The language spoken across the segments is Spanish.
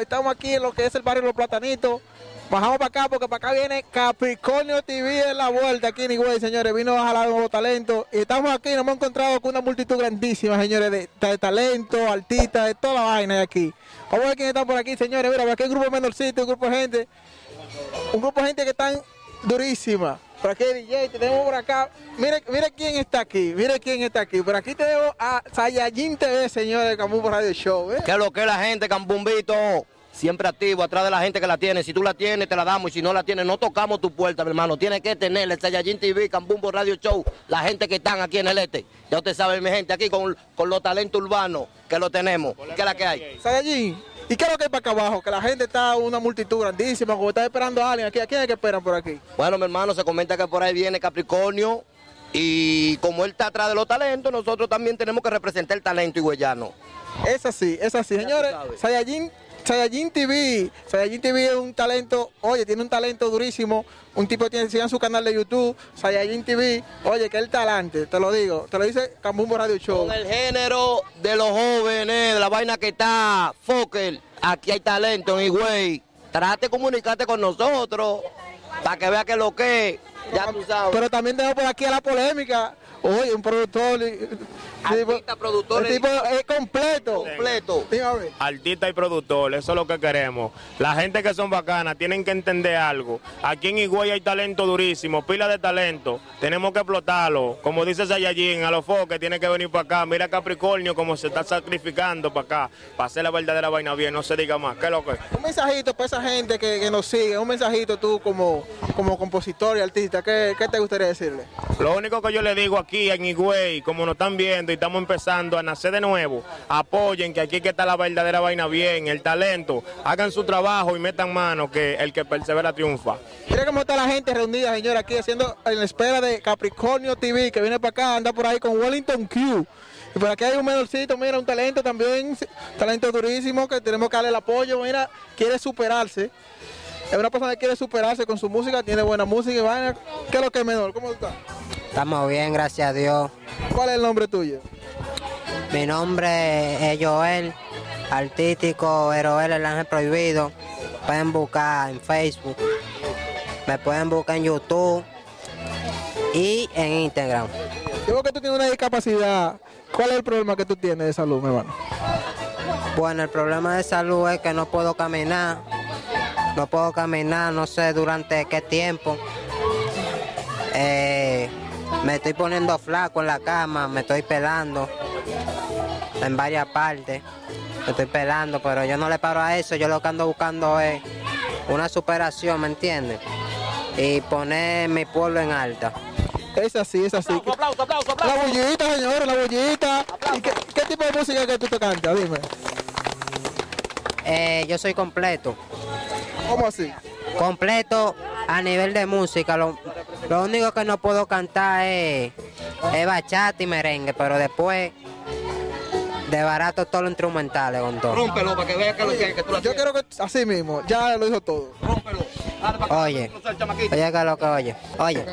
Estamos aquí en lo que es el barrio Los Platanitos. Bajamos para acá porque para acá viene Capricornio TV en la vuelta aquí en Higüey, señores. Vino a jalar los talentos. Y estamos aquí, nos hemos encontrado con una multitud grandísima, señores, de, de talento, artistas, de toda la vaina de aquí. Vamos a ver quién está por aquí, señores. Mira, aquí hay un grupo menorcito, un grupo de gente. Un grupo de gente que están durísima. Por aquí DJ, tenemos por acá. Mire, mire quién está aquí, mire quién está aquí. Por aquí tenemos a Sayajin TV, señores, de Cambumbo Radio Show. ¿eh? ¿Qué es lo que es la gente, Cambumbito? Siempre activo, atrás de la gente que la tiene. Si tú la tienes, te la damos. Y si no la tienes, no tocamos tu puerta, mi hermano. Tienes que tener el Sayajin TV, Cambumbo Radio Show, la gente que están aquí en el este. Ya usted sabe, mi gente, aquí con, con los talentos urbanos que lo tenemos. ¿Qué es la que hay? Sayajin, ¿y qué es lo que hay para acá abajo? Que la gente está una multitud grandísima, como está esperando a alguien aquí. ¿A quién es que esperan por aquí? Bueno, mi hermano, se comenta que por ahí viene Capricornio. Y como él está atrás de los talentos, nosotros también tenemos que representar el talento higüeyano. Es así, es así. Señores. Sayajin, Sayajin TV, Sayajin TV es un talento, oye, tiene un talento durísimo. Un tipo tiene, sigan su canal de YouTube, Sayajin TV, oye, que el talante, te lo digo, te lo dice Cambumbo Radio Show. Con el género de los jóvenes, de la vaina que está, Fokker, aquí hay talento en Higüey. Trate de comunicarte con nosotros para que vea que lo que es. Ya tú sabes. Pero también tengo por aquí a la polémica. Oye, un productor. y- Artista, productor, El tipo es completo. completo. Artista y productor, eso es lo que queremos. La gente que son bacanas tienen que entender algo. Aquí en Higüey hay talento durísimo, pila de talento. Tenemos que explotarlo. Como dice Sayajin, a los foques tiene que venir para acá. Mira Capricornio como se está sacrificando para acá, para hacer la verdadera vaina bien, no se diga más. ¿Qué es lo que? Un mensajito para esa gente que, que nos sigue, un mensajito tú como, como compositor y artista, ¿qué, qué te gustaría decirle? Lo único que yo le digo aquí en Higüey, como nos están viendo estamos empezando a nacer de nuevo, apoyen que aquí que está la verdadera vaina bien, el talento, hagan su trabajo y metan mano que el que persevera triunfa. Mira cómo está la gente reunida, señora, aquí haciendo en espera de Capricornio TV, que viene para acá, anda por ahí con Wellington Q. Y por aquí hay un menorcito, mira, un talento también, talento durísimo, que tenemos que darle el apoyo, mira, quiere superarse. Es una persona que quiere superarse con su música, tiene buena música y vaina. ¿Qué es lo que es menor? ¿Cómo está? Estamos bien, gracias a Dios. ¿Cuál es el nombre tuyo? Mi nombre es Joel, artístico, Eroel el Ángel Prohibido. Pueden buscar en Facebook, me pueden buscar en YouTube y en Instagram. Yo que tú tienes una discapacidad. ¿Cuál es el problema que tú tienes de salud, mi hermano? Bueno, el problema de salud es que no puedo caminar. No puedo caminar, no sé durante qué tiempo. Eh, me estoy poniendo flaco en la cama, me estoy pelando en varias partes. Me estoy pelando, pero yo no le paro a eso. Yo lo que ando buscando es una superación, ¿me entiendes? Y poner mi pueblo en alta. Es así, es así. Aplauso, aplauso, aplauso. La bullita, señores, la bullita. ¿Y qué, qué tipo de música que tú te cantas? Dime. Eh, yo soy completo. ¿Cómo así? completo a nivel de música. Lo, lo único que no puedo cantar es, es bachata y merengue, pero después de barato todo lo instrumentales con todo. Rómpelo para que vea que, lo que, que tú la Yo creo que así mismo, ya lo dijo todo. Rómpelo. Oye, oye que lo que oye. Oye,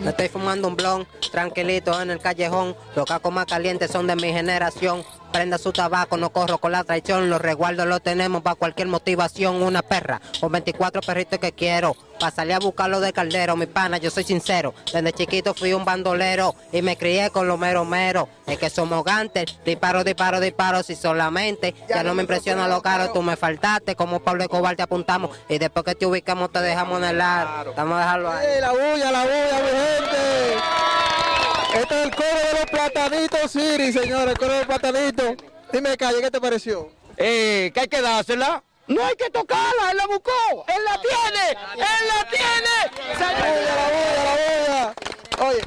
me estoy fumando un blon, tranquilito en el callejón. Los cacos más calientes son de mi generación. Prenda su tabaco, no corro con la traición. Los resguardos los tenemos para cualquier motivación. Una perra con 24 perritos que quiero. Para salir a buscarlo de caldero, mi pana, yo soy sincero. Desde chiquito fui un bandolero y me crié con los mero mero. Es que somos gantes, disparo, disparo, disparo. Si solamente ya no me impresiona lo caro, tú me faltaste. Como Pablo Escobar te apuntamos y después que te ubicamos te dejamos en el ar. Vamos a dejarlo ahí. ¡Ey, la bulla, la bulla, mi gente! Este es el coro de los platanitos Siri, señores, el coro de los platanitos. Dime, Calle, ¿qué te pareció? Eh, que hay que dársela. No hay que tocarla, él la buscó, él la tiene, él la tiene. ¡La bulla, la bulla, la bulla! Oye,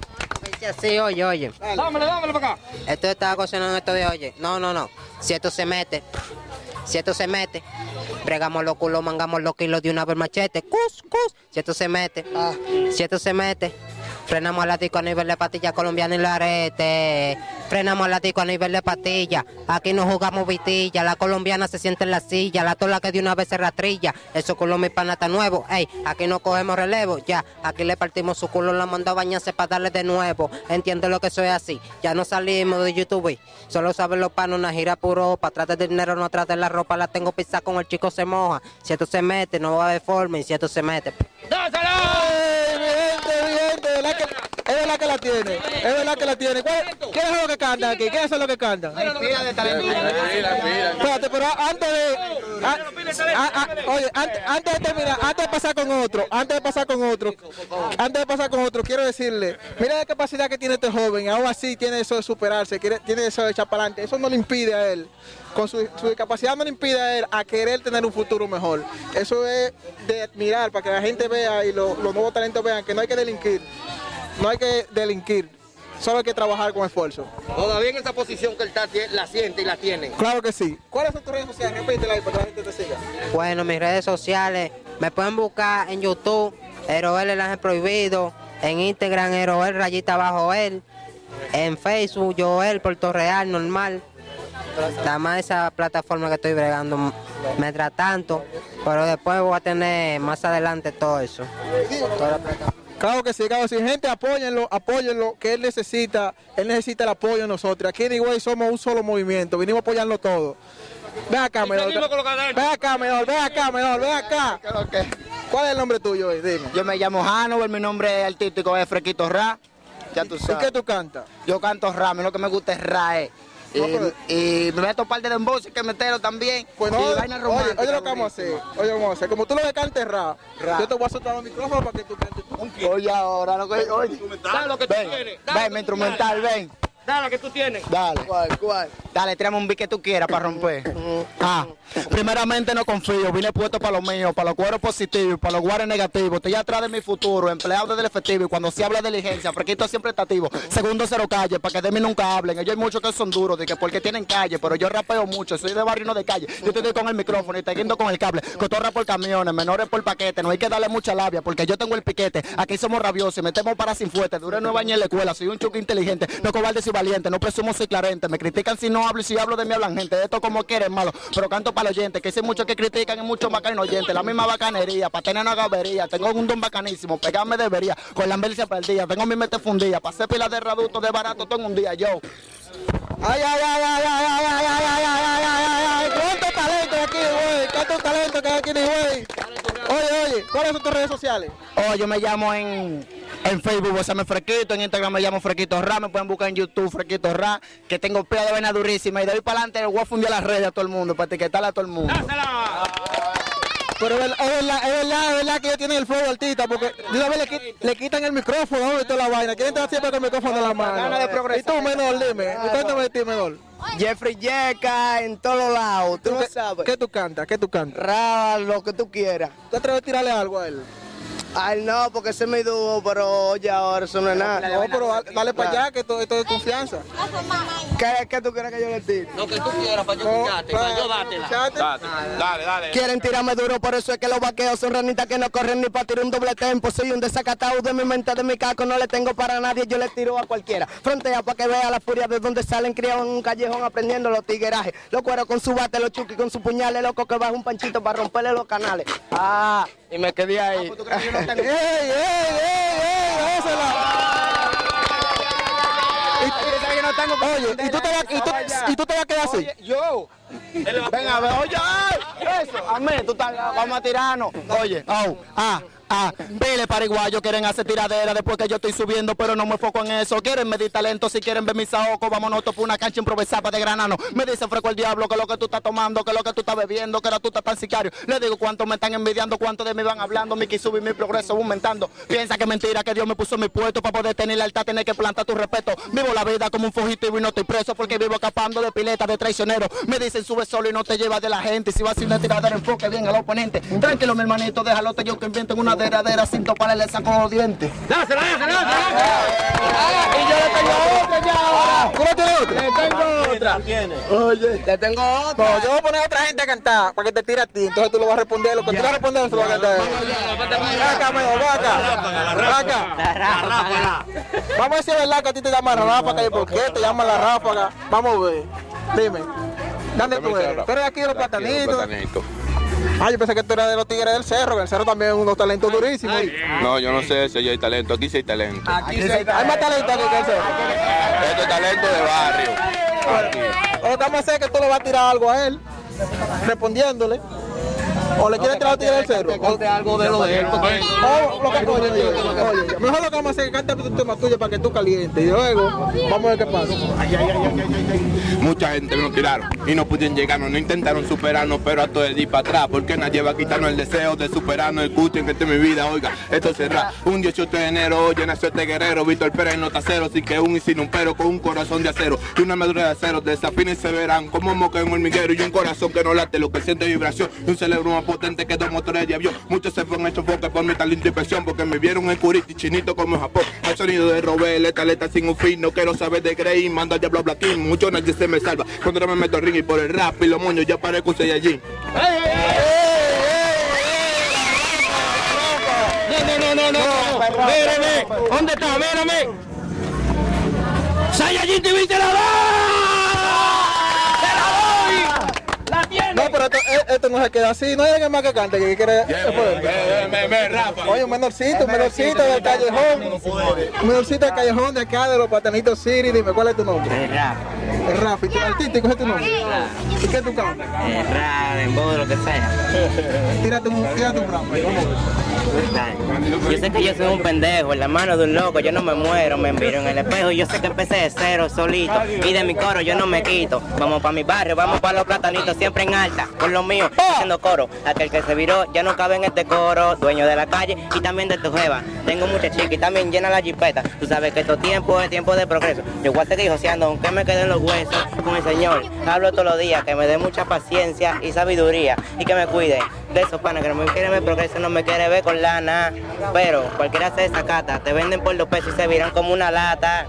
Dice así, oye, oye. Dámele, dámele para acá. Esto estaba cocinando esto de oye. No, no, no. Si esto se mete, si esto se mete, bregamos los culos, mangamos los kilos de una vez machete. Cus, cus. Si esto se mete, si esto se mete, Frenamos al ático a nivel de patilla colombiana y la arete. Frenamos al ático a nivel de patilla. Aquí no jugamos vitilla. La colombiana se siente en la silla. La tola que de una vez se rastrilla. Eso culo mi panata nuevo. Ey, aquí no cogemos relevo. Ya, aquí le partimos su culo, la mandó a bañarse para darle de nuevo. Entiende lo que soy así. Ya no salimos de YouTube. Solo saben los panos, una gira puro. Para atrás del dinero, no atrás de la ropa. La tengo pisada con el chico se moja. Si esto se mete, no va a haber forma. Y si esto se mete. ¡Ey, mi gente, mi gente! từ lên Es verdad que la tiene, es verdad que la tiene. ¿Cuál- ¿Qué es lo que canta aquí? ¿Qué es lo que canta? Espérate, pero antes de. a- a- a- oye, antes, antes de terminar, antes de pasar con otro, antes de pasar con otro, antes de pasar con otro, quiero decirle, mira la capacidad que tiene este joven, aún así tiene eso de superarse, quiere- tiene eso de echar para adelante. Eso no le impide a él, con su, su discapacidad no le impide a él a querer tener un futuro mejor. Eso es de admirar, para que la gente vea y lo- los nuevos talentos vean que no hay que delinquir, no hay que delinquir, solo hay que trabajar con esfuerzo. Todavía en esa posición que él está, la siente y la tiene. Claro que sí. ¿Cuáles son tus redes sociales? Repítela ahí para que la gente te siga. Bueno, mis redes sociales me pueden buscar en YouTube, Eroel el Ángel Prohibido, en Instagram, Eroel Rayita Bajo Él, en Facebook, Joel Puerto Real, normal. Nada más esa plataforma que estoy bregando m- me trae tanto, pero después voy a tener más adelante todo eso. Toda la plataforma. Claro que sí, claro que sí. Gente, apóyenlo, apóyenlo, que él necesita, él necesita el apoyo de nosotros. Aquí en Higüey somos un solo movimiento, vinimos a apoyarlo todo. Ven acá, menor. Ven acá, menor, ven acá, menor, ven acá. ¿Cuál es el nombre tuyo hoy? Dime. Yo me llamo Hanover, mi nombre artístico es Frequito Ra. Ya tú ¿Y sabes. qué tú cantas? Yo canto Ra, a mí lo que me gusta es Ra. eh. Y, No, pero- y me meto un par de dembows que metero también. Pues no, y oye, vaina oye, romántica. lo que vamos a hacer. Oye, vamos a hacer. Como tú lo que cantes rap, Rap. yo te voy a soltar los micrófonos para que tú cantes. tú. Oye, ahora lo que. Oye. Dale lo que tú Ven, tienes. dale ven, instrumental, ven. Dale que tú tienes. Dale. ¿Cuál, cuál? Dale, tráeme un beat que tú quieras para romper. Ah, primeramente no confío, vine puesto para lo mío, para los cueros positivos, para los guares negativos. Estoy atrás de mi futuro, empleado del efectivo. Y cuando se habla de diligencia, Frequito siempre está activo. Segundo, cero calle, para que de mí nunca hablen. Ellos hay muchos que son duros, de que porque tienen calle, pero yo rapeo mucho, soy de barrio y no de calle. Yo estoy con el micrófono y te guindo con el cable. Cotorra por camiones, menores por paquete. No hay que darle mucha labia, porque yo tengo el piquete. Aquí somos rabiosos, metemos para sin fuerte. Duré nueve años en la escuela, soy un chuque inteligente. No cobarde valiente, no presumo soy clarente. Me critican si no hablo y si hablo de mí hablan gente. De esto como quieren, malo. Pero canto para los oyentes, que sé mucho que critican y mucho más oyentes. La misma bacanería, para tener una gabería. Tengo un don bacanísimo, pegarme debería. Con la envidia perdida, tengo mi mente fundida. Para hacer pila de raduto de barato tengo un día, yo. Ay, ay, ay, ay, ay, ay, ay, ay, ay, ay, ay, ay. ¿Cuánto talento aquí, güey? ¿Cuánto talento que hay aquí, güey? Oye, oye, ¿cuáles son tus redes sociales? Oh, yo me llamo en, en Facebook, o sea, me Frequito, en Instagram me llamo Frequito Ra, me pueden buscar en YouTube Frequito Ra, que tengo pila de vena durísima y de ahí para adelante voy a fundir las redes a todo el mundo, para etiquetarle a todo el mundo. Pero es verdad, es verdad, es que ellos tienen el flow artista, porque de una vez le, le quitan el micrófono y toda la vaina. Quieren estar siempre con el micrófono en la mano. De. Y tú, menor, dime, cuéntame de ti, menor. Jeffrey Yeca en todos lados, tú ¿Qué, ¿Qué tú cantas? ¿Qué tú cantas? Ra, lo que tú quieras. ¿Te atreves a tirarle algo a él? Ay, no, porque ese es mi dúo, pero oye, ahora eso no es nada. No, pero dale, dale para allá, que esto, esto es confianza. ¿Qué, qué tú quieres que yo le tire? Lo que tú quieras para yo escucharte, para yo dártela. escucharte. Dale, dale. Quieren tirarme duro, por eso es que los vaqueos son ranitas que no corren ni para tirar un doble tempo. Soy un desacatado de mi mente, de mi caco, no le tengo para nadie, yo le tiro a cualquiera. Frontea para que vea la furia de donde salen criados en un callejón aprendiendo los tiguerajes. Los cueros con su bate, los chuki con su puñales, loco que baja un panchito para romperle los canales. Ah, y me quedé ahí. ¡Ey, ey, ey, ey! ¡Dásela! Oye, ¿y tú, te vas, y, tú, y tú te vas a quedar así. Yo. Venga, a ver, oye, ay, eso, a mí, tú estás, vamos a tirarnos. Oye, oh, ah, ah, vele paraguayos quieren hacer tiradera después que yo estoy subiendo, pero no me enfoco en eso. Quieren medir talento, si quieren ver mis saocos, vámonos por una cancha improvisada de granano. Me dicen freco el diablo que lo que tú estás tomando, que lo que tú estás bebiendo, que ahora tú estás tan sicario. Le digo cuánto me están envidiando, cuánto de mí van hablando, mi y mi progreso aumentando. Piensa que mentira que Dios me puso en mi puesto para poder tener lealtad, tener que plantar tu respeto. Vivo la vida como un fugitivo y no estoy preso porque vivo escapando de pileta de traicionero. Me dicen sube solo y no te llevas de la gente. Si vas a hacer una tiradera, enfoque bien al oponente. Tranquilo, mi hermanito, déjalo yo que inventen una deradera sin toparle le saco los dientes. ¿Tú no tienes otra? Mira, Oye. Te tengo otra. no, yo voy a poner a otra gente a cantar para que te tire a ti. Entonces tú lo vas a responder. Lo que tú vas a responder, eso lo vas a cantar. Acá. Vamos a es verdad que a ti te llaman la ráfaga y por qué te llaman la ráfaga. Vamos a ver. Dime. ¿Dónde tú eres? ¿Tú eres de aquí de los platanitos? Ah, yo pensé que tú eras de los tigres del cerro, que el cerro también es unos talentos durísimos. No, yo no sé si hay talento. Aquí sí hay talento. Aquí sí hay hay más talento aquí que el cerro. Este es talento de barrio. O lo que vamos a hacer es que tú le vas a tirar algo a él, respondiéndole. O le quieres tirar a tigre del cerro. O, algo de lo de él. porque- o lo que oye, oye, oye, Mejor lo que vamos a hacer es que cante tu tema tuyo para que tú calientes. Y luego, vamos a ver qué pasa. Mucha gente nos tiraron y no pudieron llegarnos, no intentaron superarnos, pero a todo el día para atrás, porque nadie va a quitarnos el deseo de superarnos. Escuchen que esta es mi vida, oiga, esto será un 18 de enero, oye, nació este guerrero, Víctor Pérez nota cero, sin que un y sin un pero, con un corazón de acero y una madura de acero, desafines se verán como moca en un hormiguero y un corazón que no late, lo que siente vibración, y un cerebro más potente que dos motores de avión. Muchos se fueron hechos foques por mi talento y porque me vieron en curiti, chinito como en Japón. Al sonido de Robel, esta letra sin un fin, no quiero saber de Grey, mando al diablo a Blaquín, mucho nadie se me salva. Cuando me meto al ring y por el rap y los moños ya parezco un Saiyajin. No, no, no, no. Mírame. ¿Dónde está? Mírame. Te la da. ¡Te la doy! ¡La tiene! No, pero esto, esto no se queda así. No hay alguien más que cante que quiere. Me, me rapa. Oye, un menorcito, un menorcito del callejón. Un menorcito del callejón de acá, de los patanitos City. Dime, ¿cuál es tu nombre? El Rafa. ¿Y tu artístico es tu nombre? ¿Y qué tú cantas? Rap, en voz, lo que sea. Tírate un, tírate un rap. Yo sé que yo soy un pendejo, en la mano de un loco, yo no me muero, me miro en el espejo, yo sé que empecé de cero solito, y de mi coro yo no me quito. Vamos para mi barrio, vamos para los platanitos, siempre en alta, con lo mío, haciendo coro. Aquel que se viró ya no cabe en este coro, dueño de la calle y también de tu jeva. Tengo mucha chica y también llena la jipeta. Tú sabes que estos tiempos es tiempo de progreso. Yo voy a seguir joseando, aunque me queden los huesos con el Señor. Hablo todos los días, que me dé mucha paciencia y sabiduría, y que me cuide de esos panes que no me quieren ver progreso, no me quiere ver con lana. Pero cualquiera se desacata, te venden por dos pesos y se viran como una lata.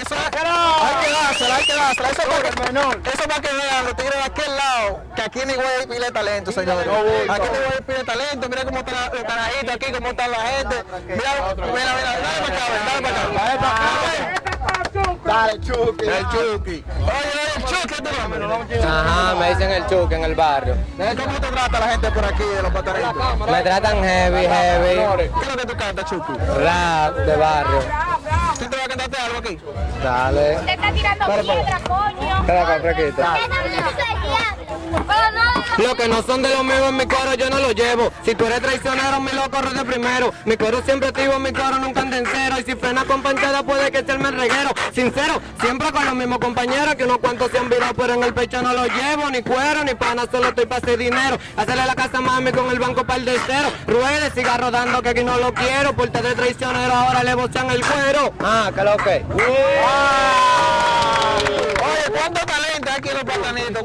Eso es, hay que dársela, hay que dársela. Eso para que, eso para que vean los tigres de aquel lado, que aquí en Higüey pila de talento, señores. Aquí en Higüey pila de talento. Mira cómo está la- los carajitos aquí, cómo está la gente. Mira, mira, mira, dale para acá, dale para acá. Dale Chucky. El Chucky. Oye, el Chucky es tu nombre. Ajá, me dicen el chuque en el barrio. ¿Cómo te trata la gente por aquí de los patanitos? Me tratan heavy, heavy. ¿Qué es lo que tú cantas, Chucky? Rap de barrio. ¿Tú te vas a cantarte algo aquí? Dale. Te está tirando piedra, coño. Espera acá, Los que no son de los míos en mi coro yo no los llevo. Si tú eres traicionero, mi loco de primero. Mi coro siempre activo, mi coro nunca anda en cero. Y si frena con panchada puede que serme el reguero. Sincero, siempre con los mismos compañeros que unos cuantos se han virado, pero en el pecho no los llevo. Ni cuero, ni pana, solo estoy para hacer dinero. Hacerle la casa a mami con el banco para el de cero. Ruede, siga rodando que aquí no lo quiero. Porte de traicionero, ahora le bochan el cuero. Ah, que lo que. Oye, ¿cuánto talento hay talento?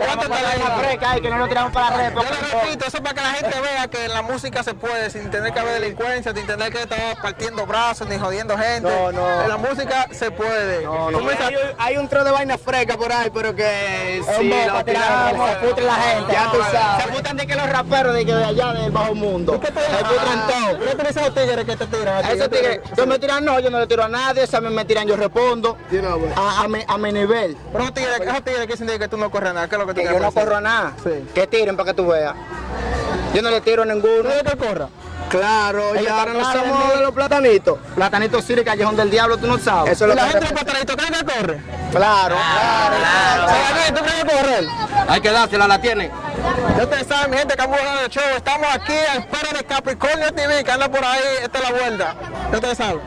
fresca ahí, que no lo tiramos para la red. Yo le repito, eso es para que la gente vea que en la música se puede sin tener que haber delincuencia, sin tener que estar partiendo brazos ni jodiendo gente. No, no. En la música se puede. No, no. Sa- Hay un tro de vaina fresca por ahí, pero que si boco lo tiramos, se putre la gente. Ya tú sabes. Se putran de que los raperos de, que de allá del bajo mundo. ¿Qué te Se putran todo. ¿Qué te dicen los tigres que te tiran? Esos tigres, yo me tiran, no, yo no le tiro a nadie, esos me, me tiran, yo respondo a, a, mi, a mi nivel. Pero esos tigres, esos tigres que dicen que tú no corres nada, ¿qué es lo que tú Que yo no decir? corro nada. Sí. Que tiren para que tú veas. Yo no le tiro a ninguno. ¿Tú que corra? Claro, Ellos y ahora no somos de de los platanitos. Platanitos Siri, Callejón del Diablo, tú no sabes. Eso es ¿Y lo la que gente del platanito cree que corre? Claro, claro. ¿Sabes ¿Tú crees que correr? Hay que dársela, la tiene. Ya ustedes saben, mi gente, Campo de Show. Estamos aquí a espera de Capricornio TV, que anda por ahí. Esta es la vuelta. Ya ustedes saben.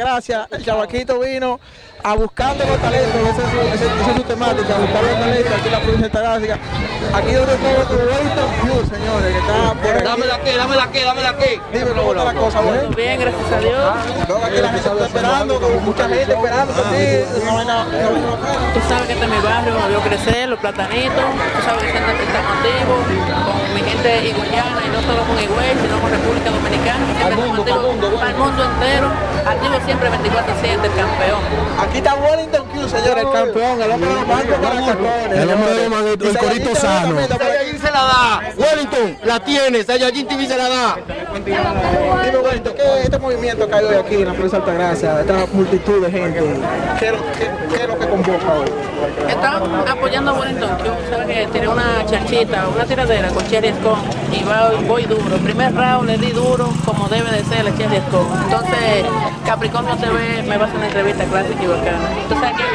Altagracia. El chavaquito vino a buscando los talentos, esa es su, esa- esa es su temática, a buscar los talentos aquí en la provincia de Altagracia. Aquí donde todo con Wellington señores, que está por aquí. Dámela aquí, dámela aquí, dámela aquí. Dime cómo está la cosa, güey. Bien, gracias a Dios. Luego aquí la gente está esperando, con mucha gente esperando una vaina bacana. Tú sabes que este es mi barrio, me vio crecer, los platanitos. Tú sabes que estamos activos con mi gente y no solo con Higüey, sino con República Dominicana. Siempre estamos activos para el mundo entero. Activos siempre 24-7, el campeón. Aquí está Wellington Hughes, señores, el campeón, el hombre de los bancos para cacones. El hombre de los el corito sano. Sayajin se la da. Wellington, la tiene. Sayajin TV se la da. Dime, Wellington, ¿qué este movimiento que hay hoy aquí en la de Altagracia? Esta multitud de gente, ¿qué, qué- qué es lo que convoca hoy? Estamos apoyando a Wellington, que sabe que tiene una chanchita, una tiradera con Cherry Scone y va, voy duro. Primer round le di duro, como debe de ser la Cherry Scone. Entonces, Capricornio TV me va a hacer una entrevista clásica y bacana. ¿Tú sabes quién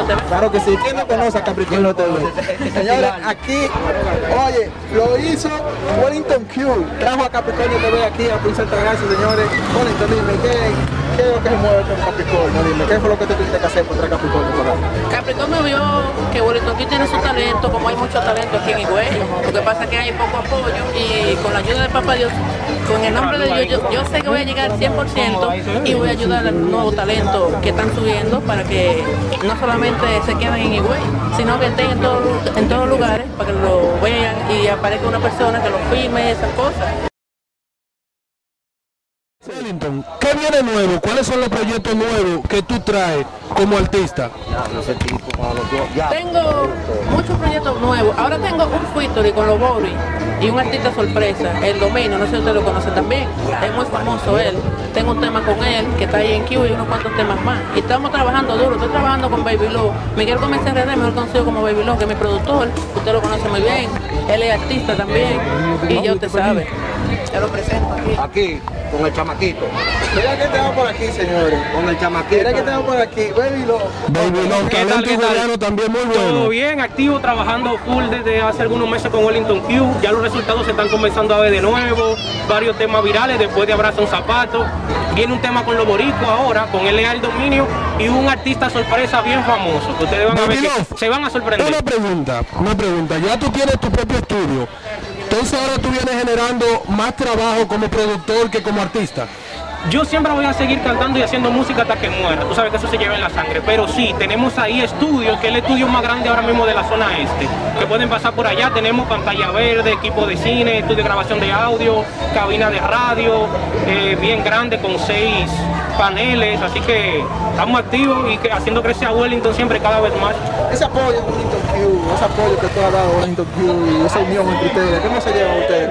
es Capricornio TV? Claro que sí, ¿quién no conoce a Capricornio TV? Señores, aquí, oye, lo hizo Wellington Q, trajo a Capricornio TV aquí a de Altagracia, señores. Wellington, dime, ¿qué, ¿qué es que Capricornio? Dime, ¿qué fue lo que tú tuviste que hacer por Capricornio vio que Wellington aquí tiene su talento, como hay mucho talento aquí en Higüey. Lo que pasa es que hay poco apoyo y con la ayuda de Papá Dios, con el nombre de Dios, yo, sé que voy a llegar al 100% y voy a ayudar al nuevo talento que están subiendo para que no solamente se queden en Higüey, sino que estén en, todo- en todos lugares para que lo vean y aparezca una persona que lo filme, esas cosas. ¿Qué viene nuevo? ¿Cuáles son los proyectos nuevos que tú traes como artista? Tengo muchos proyectos nuevos. Ahora tengo un featuring con los Boris y un artista sorpresa, el Domino, no sé si ustedes lo conocen también. Es muy famoso él. Tengo un tema con él que está ahí en Q y unos cuantos temas más. Y estamos trabajando duro. Estoy trabajando con Baby Lo. Miguel Gómez RD, mejor conocido como Baby Lo, que es mi productor. Usted lo conoce muy bien. Él es artista también. Y ya usted sabe. Ya lo presento aquí. Aquí, con el chamaquito. Mira que tenemos por aquí, señores. Con el chamaquito. Mira que tenemos por aquí, Baby Lo. Baby Love, ¿Qué tal, talento qué tal? coreano también muy Todo bueno. bien, activo, trabajando full desde hace algunos meses con Wellington Q. Ya los resultados se están comenzando a ver de nuevo. Varios temas virales, después de Abraza un Zapato. Viene un tema con los boricuas ahora, con el Leal Dominio y un artista sorpresa bien famoso. Que ustedes van a ver Love, se van a sorprender. Una pregunta, una pregunta. Ya tú tienes tu propio estudio. Entonces ahora tú vienes generando más trabajo como productor que como artista. Yo siempre voy a seguir cantando y haciendo música hasta que muera. Tú sabes que eso se lleva en la sangre. Pero sí, tenemos ahí estudios, que es el estudio más grande ahora mismo de la zona este. Que pueden pasar por allá. Tenemos pantalla verde, equipo de cine, estudio de grabación de audio, cabina de radio, eh, bien grande con seis paneles. Así que estamos activos y que haciendo crecer a Wellington siempre cada vez más. Ese apoyo de Wellington Q, ese apoyo que tú has dado a Wellington Q y esa unión entre ustedes, ¿cómo se llevan ustedes?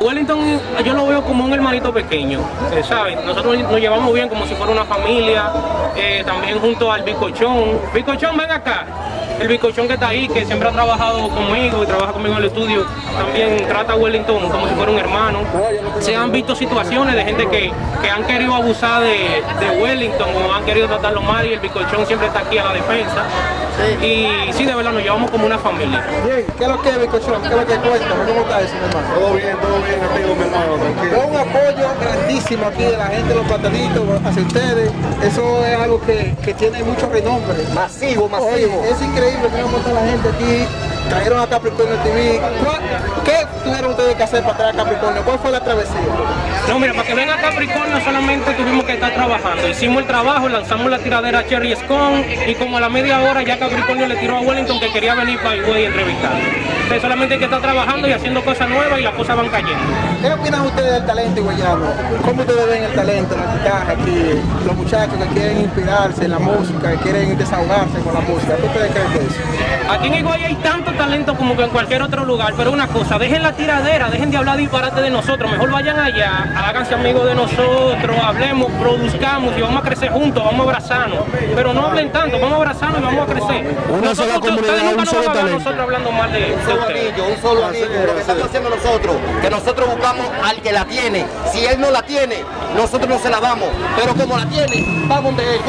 Wellington yo lo veo como un hermanito pequeño, eh, ¿sabes? Nosotros nos llevamos bien como si fuera una familia, eh, también junto al Bicochón. Bicochón, ven acá. El Bicochón que está ahí, que siempre ha trabajado conmigo y trabaja conmigo en el estudio, también trata a Wellington como si fuera un hermano. Se han visto situaciones de gente que, que han querido abusar de, de Wellington o han querido tratarlo mal y el Bicochón siempre está aquí a la defensa. Y sí, de verdad, nos llevamos como una familia. Bien, ¿qué es lo que es, Bicochón? ¿Qué es lo que cuenta? ¿Cómo está eso, mi hermano? Todo bien, todo bien, amigo, mi hermano, tranquilo. Un apoyo grandísimo aquí de la gente de los platanitos hacia ustedes. Eso es algo que, que tiene mucho renombre. Masivo, masivo. Oye, es increíble cómo está la gente aquí. Trajeron a Capricornio TV. ¿Cuál- ¿Qué tuvieron ustedes que hacer para traer a Capricornio? ¿Cuál fue la travesía? No, mira, para que venga Capricornio solamente tuvimos que estar trabajando. Hicimos el trabajo, lanzamos la tiradera Cherry Scone y como a la media hora ya Capricornio le tiró a Wellington que quería venir para Higüey a entrevistar. Entonces solamente hay que estar trabajando y haciendo cosas nuevas y las cosas van cayendo. ¿Qué opinan ustedes del talento higuayano? ¿Cómo ustedes ven el talento, la guitarra aquí? Los muchachos que quieren inspirarse en la música, que quieren desahogarse con la música. ¿Qué ustedes creen de eso? Aquí en Higüey hay tanto talento como que en cualquier otro lugar, pero una cosa, dejen la tiradera, dejen de hablar disparate de nosotros, mejor vayan allá, háganse amigos de nosotros, hablemos, produzcamos y vamos a crecer juntos, vamos a abrazarnos, pero no hablen alentando, vamos a abrazarnos y vamos a crecer. Una sola Nosotros- comunidad, ustedes nunca un solo talento. nosotros hablando mal de, de Un solo ustedes. anillo, un solo anillo. Lo que estamos haciendo nosotros, que nosotros buscamos al que la tiene. Si él no la tiene, nosotros no se la damos. Pero como la tiene, vamos de él.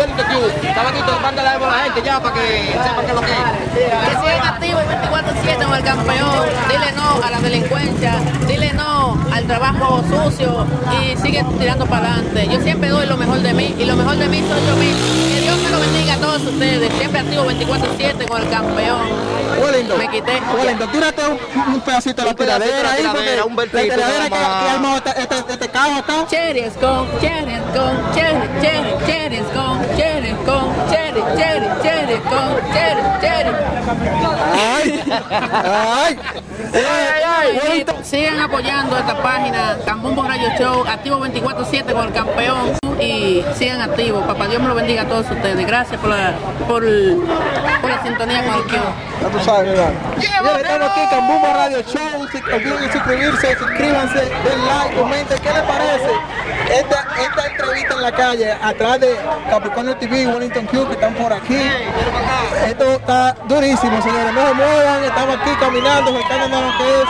Tabaquito, mándale a la gente ya para que sepan qué es lo que es. Que sigan activos 24-7 con el campeón. Dile no a la delincuencia. Dile no al trabajo sucio. Y sigue tirando para adelante. Yo siempre doy lo mejor de mí. Y lo mejor de mí soy yo mismo. Que Dios me lo bendiga a todos ustedes. Siempre activo 24-7 con el campeón. Wellington, Me quité. Wellington, tírate un, un pedacito de la tiradera ahí, porque un vertito la tiradera que, que armó este, este, este caos acá. Cherries con, cherries con, cherry, cherry, cherries con, cherries con, cherry, cherry, cherry con, cherry, cherry. Ay, ay, Ay, Sigan apoyando esta página, Cambumbo Radio Show, activo 24-7 con el campeón y sigan activos. Papá Dios me lo bendiga a todos ustedes. Gracias por la, por, por la sintonía con el Q. Ya tú sabes, ¿verdad? Estamos aquí con Bumbo Radio Show. Si olviden suscribirse, suscríbanse, den like, comenten qué les parece esta, esta entrevista en la calle atrás de Capricornio TV y Wellington Q que están por aquí. Esto está durísimo, señores. No se muevan, estamos aquí caminando, buscando lo que es.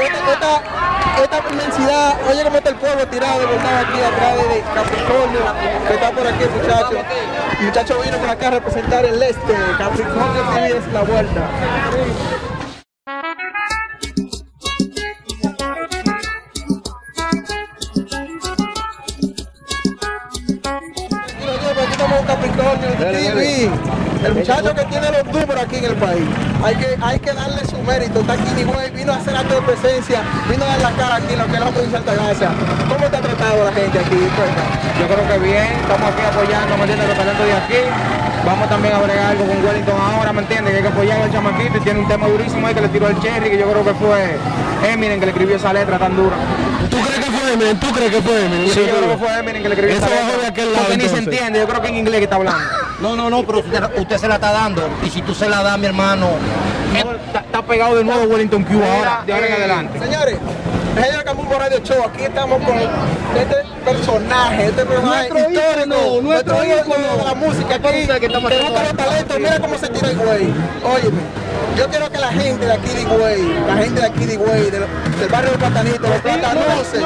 Esta, esta, esta inmensidad, oye cómo está el pueblo tirado verdad aquí atrás de Capricornio, que está por aquí el muchacho. El muchacho vino por acá a representar el este, Capricornio TV es la vuelta. TV. El muchacho que tiene los números aquí en el país. Hay que, hay que darle su mérito. Está aquí Nigüey, vino a hacer acto de presencia, vino a dar la cara aquí lo que es la provincia de Altagracia. ¿Cómo te ha tratado la gente aquí? Yo creo que bien, estamos aquí apoyando, ¿me entiendes? Los talentos de aquí. Vamos también a bregar algo con Wellington ahora, ¿me entiendes? Que hay que apoyar al chamaquito y tiene un tema durísimo ahí que le tiró el Cherry, que yo creo que fue Eminem que le escribió esa letra tan dura. ¿Tú crees Eminem? ¿Tú crees que fue Eminem? Sí, yo creo que fue Eminem que le escribió Eso esa bajó letra. de aquel lado, Porque ni se entiende, yo creo que en inglés que está hablando. No, no, no, pero usted, usted se la está dando. Y si tú se la das, mi hermano, Está, está pegado de nuevo Wellington Q ahora, de ahora en Eh, adelante. Señores, Señor Camumbo Radio Show, aquí estamos con este personaje, este personaje Nuestro histórico, ícono, nuestro ícono. de la música aquí, que que esto. talentos, mira cómo se tira el güey. Óyeme, yo quiero que la gente de aquí de Higüey, la gente de aquí de Higüey, del, del barrio de Platanito, los platanoses,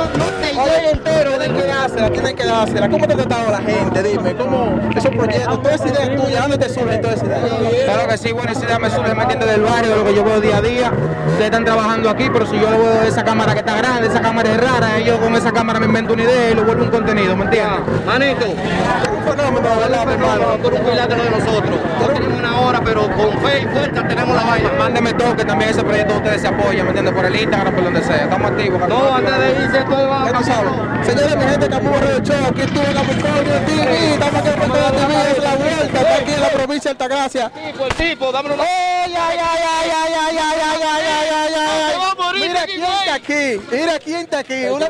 oye, entero, tienen que dársela, tienen que dársela. ¿Cómo te ha tratado la gente? Dime, ¿cómo esos proyectos, todas esas ideas tuyas, ¿dónde te surgen todas esas ideas? Claro que sí, bueno, esa idea me surge, ¿me entiendes? Del barrio, de lo que yo veo día a día. Ustedes están trabajando aquí, pero si yo lo veo de esa cámara que está grande, esa cámara es rara, yo con esa cámara me invento una idea y lo vuelvo un contenido, ¿me entiendes? manito, Un fenómeno, ¿verdad, mi hermano? tú eres un de nosotros. No tenemos una hora, pero con fe y fuerza tenemos la vaina. Mándeme toque, también ese proyecto ustedes se apoyan, ¿me entiendes? Por el Instagram, por donde sea. Estamos activos. No, antes de irse, todo va Ya tú sabes. Señores, mi gente, Camumbo Radio Show, aquí estuvo en Capricornio TV, estamos aquí en Puerto TV, es la vuelta, está aquí en la provincia de Altagracia. tipo, el tipo, dámelo una... ¡Ay, ay, ay, ay, ay, ay, ay, ay, ay, ay, ay, ay! A Mira quién está aquí, mira quién está aquí. Una-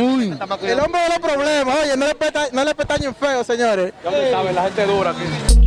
Uy. El hombre de los problemas, oye, no le, peta, no le pestañen feo, señores. la gente dura aquí.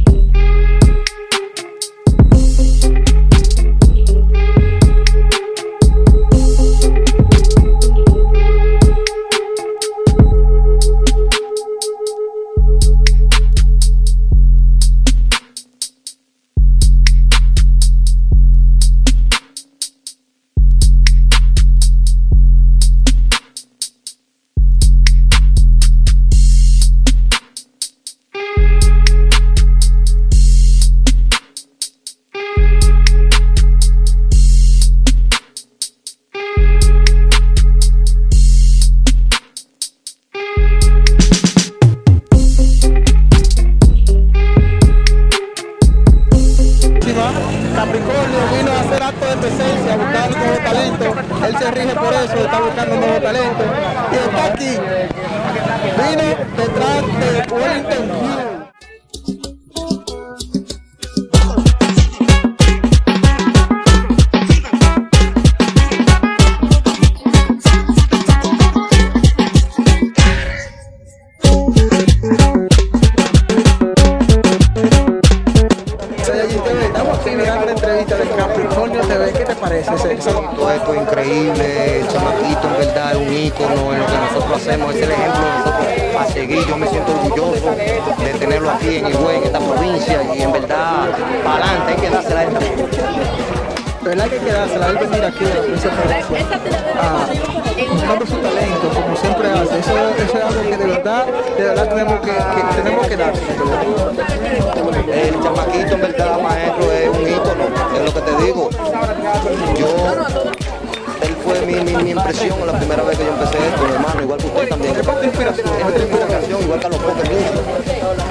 Eso, eso es algo que de verdad, de verdad tenemos que, que tenemos que dársela. El chamaquito, en verdad, maestro, es un ícono, es lo que te digo. Yo, él fue mi, mi, mi impresión la primera vez que yo empecé esto, mi hermano, igual que usted también. Es de inspiración, igual que a los foques míos.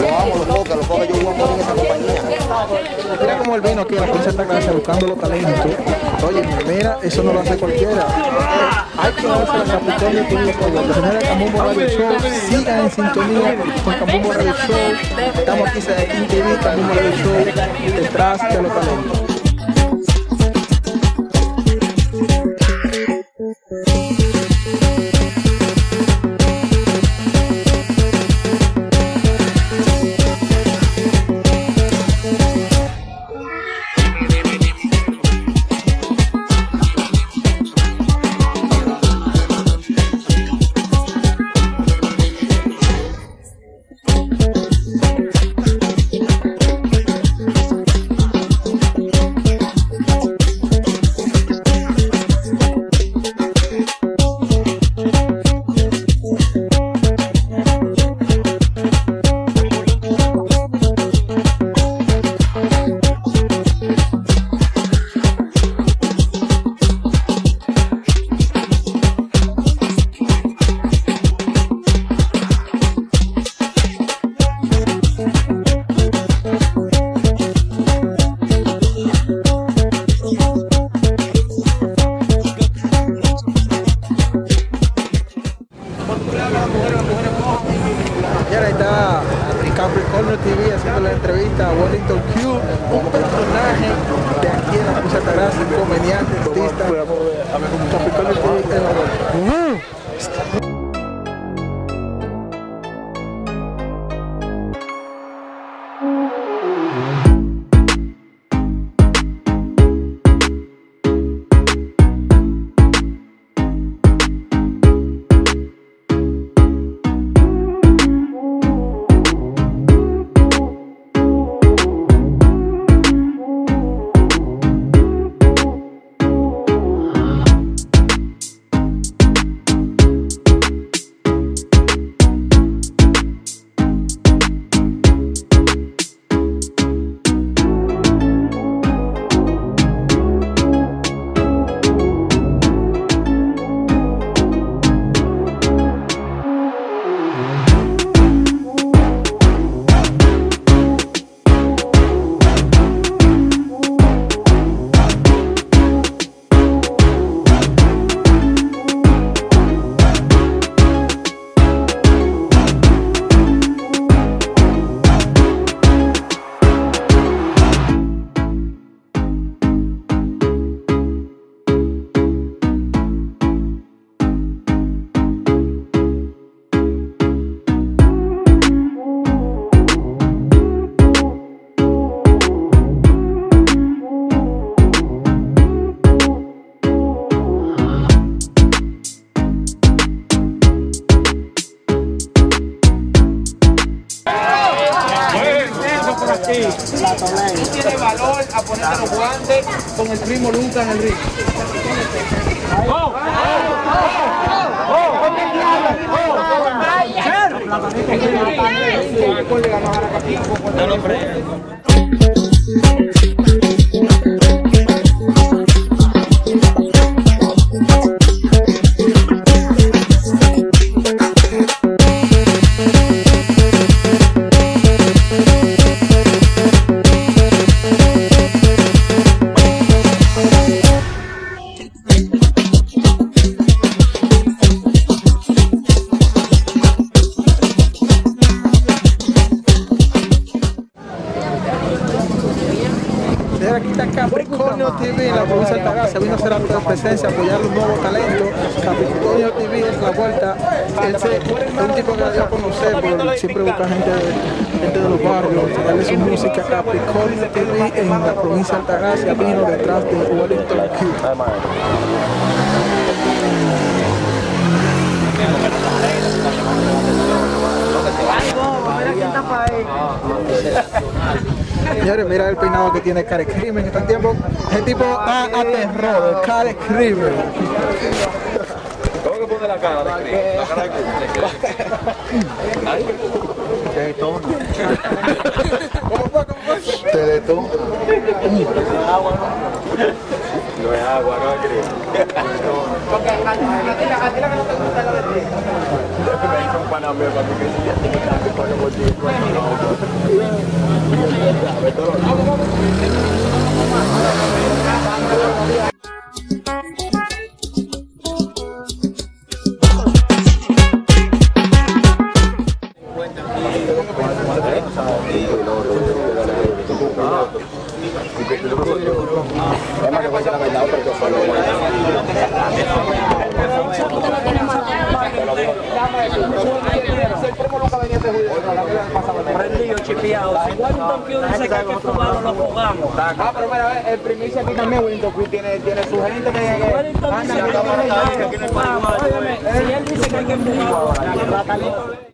Lo amo, los foques, los foques, yo voy a en esa. Mira cómo él vino aquí la Provincia Altagracia buscando los talentos. Oye, mira, eso no lo hace cualquiera. Hay que darse la Capricornio TV Apoyo. Los señores de Camumbo Radio Show, sigan en sintonía con Camumbo Radio Show. Estamos aquí en TV, Camumbo Radio Show, detrás de los talentos. Tiene valor a ponerte los guantes con el primo Lucas en el ring. Desde música. Capricornio TV en la provincia de Altagracia vino detrás de Wellington. Señores, mira el peinado que tiene Care Crimen. Este tiempo, ese tipo está aterrado, Care Crimen. ¿Cómo que pone la cara? La cara de Te detona. Te detona. No es agua, no es gris. Porque a ti la que no te gusta la de ti. Me hizo un pana mío para mí que si ya el. Prendido, chipeado. Si Wellington Q dice que hay que fumarlo, lo jugamos. Ah, pero mira, el primicia aquí también, Wellington Q tiene, tiene su gente que... que Wellington anda dice en que la cámara hay ahí, que fumarlo. Óyeme, Si él dice que hay que fumarlo,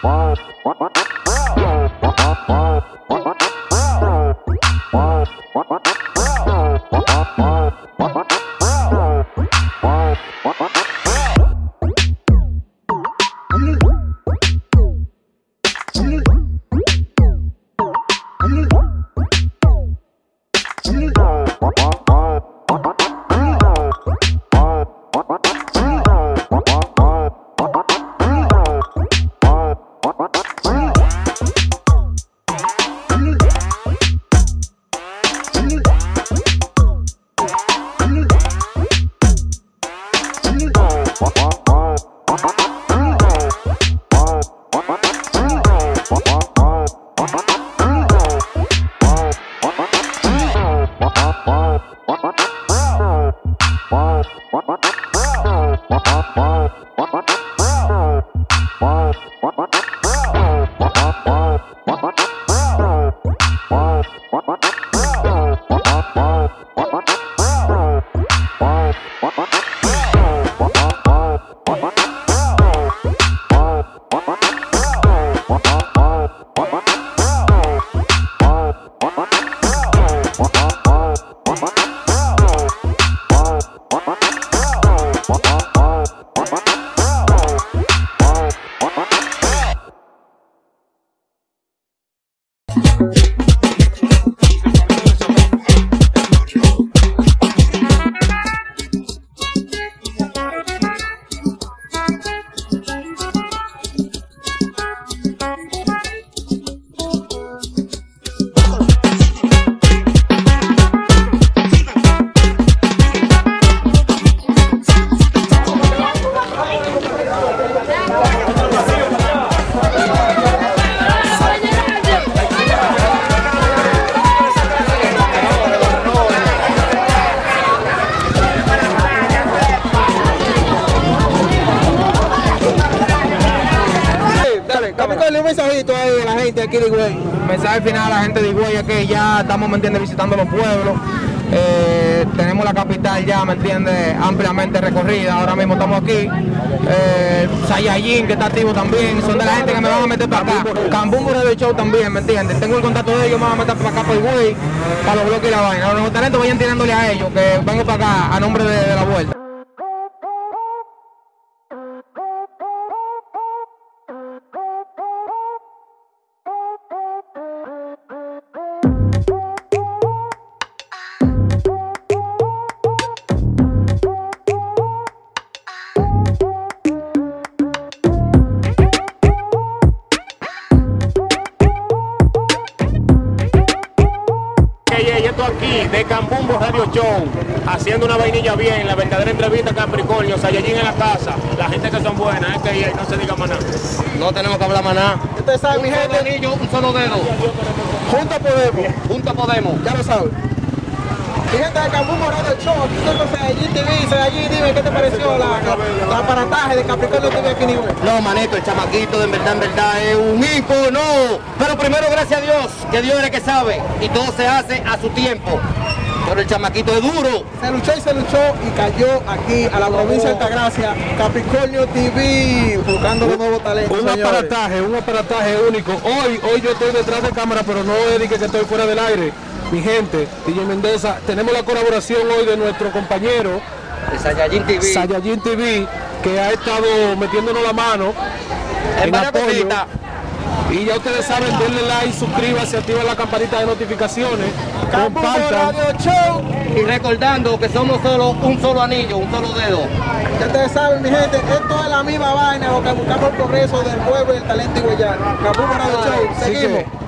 What? What? What? Dale un gente de Higüey es que ya estamos, ¿me entiendes?, visitando los pueblos. Eh, tenemos la capital ya, ¿me entiendes?, ampliamente recorrida. Ahora mismo estamos aquí. Eh, que está activo también. Son de la gente que me van a meter para acá. Cambumbo Radio Show también, ¿me entiendes? Tengo el contacto de ellos, me van a meter para acá por Higüey, para los bloques y la vaina. Los talentos vayan tirándole a ellos, que vengo para acá a nombre de la vuelta. Ustedes saben, mi Un solo gente, anillo, un solo dedo. juntos podemos. Juntos podemos. Ya lo saben. Mi gente de Cambú Morado Show, aquí estoy con Sayajin TV. Sayajin, dime qué te pareció la, la, aparataje de Capricornio TV aquí Higüey. No, manito, el chamaquito en verdad, en verdad es un ícono. Pero primero, gracias a Dios, que Dios es el que sabe. Y todo se hace a su tiempo. Pero el chamaquito es duro. Se luchó y se luchó y cayó aquí a la provincia de Altagracia, Capricornio TV, buscando los nuevos talentos. Un señores. aparataje, un aparataje único. Hoy, hoy yo estoy detrás de cámara, pero no es de que estoy fuera del aire. Mi gente, DJ Mendoza, tenemos la colaboración hoy de nuestro compañero El Sayajin TV. Sayajin TV, que ha estado metiéndonos la mano En varias apoyo. cositas. Y ya ustedes saben, denle like, suscríbanse, activen la campanita de notificaciones, compartan. Radio Show. Y recordando que somos solo un solo anillo, un solo dedo. Ya ustedes saben, mi gente, esto es la misma vaina, lo que buscamos el progreso del pueblo y el talento higuayano. Cambú Radio Show, seguimos.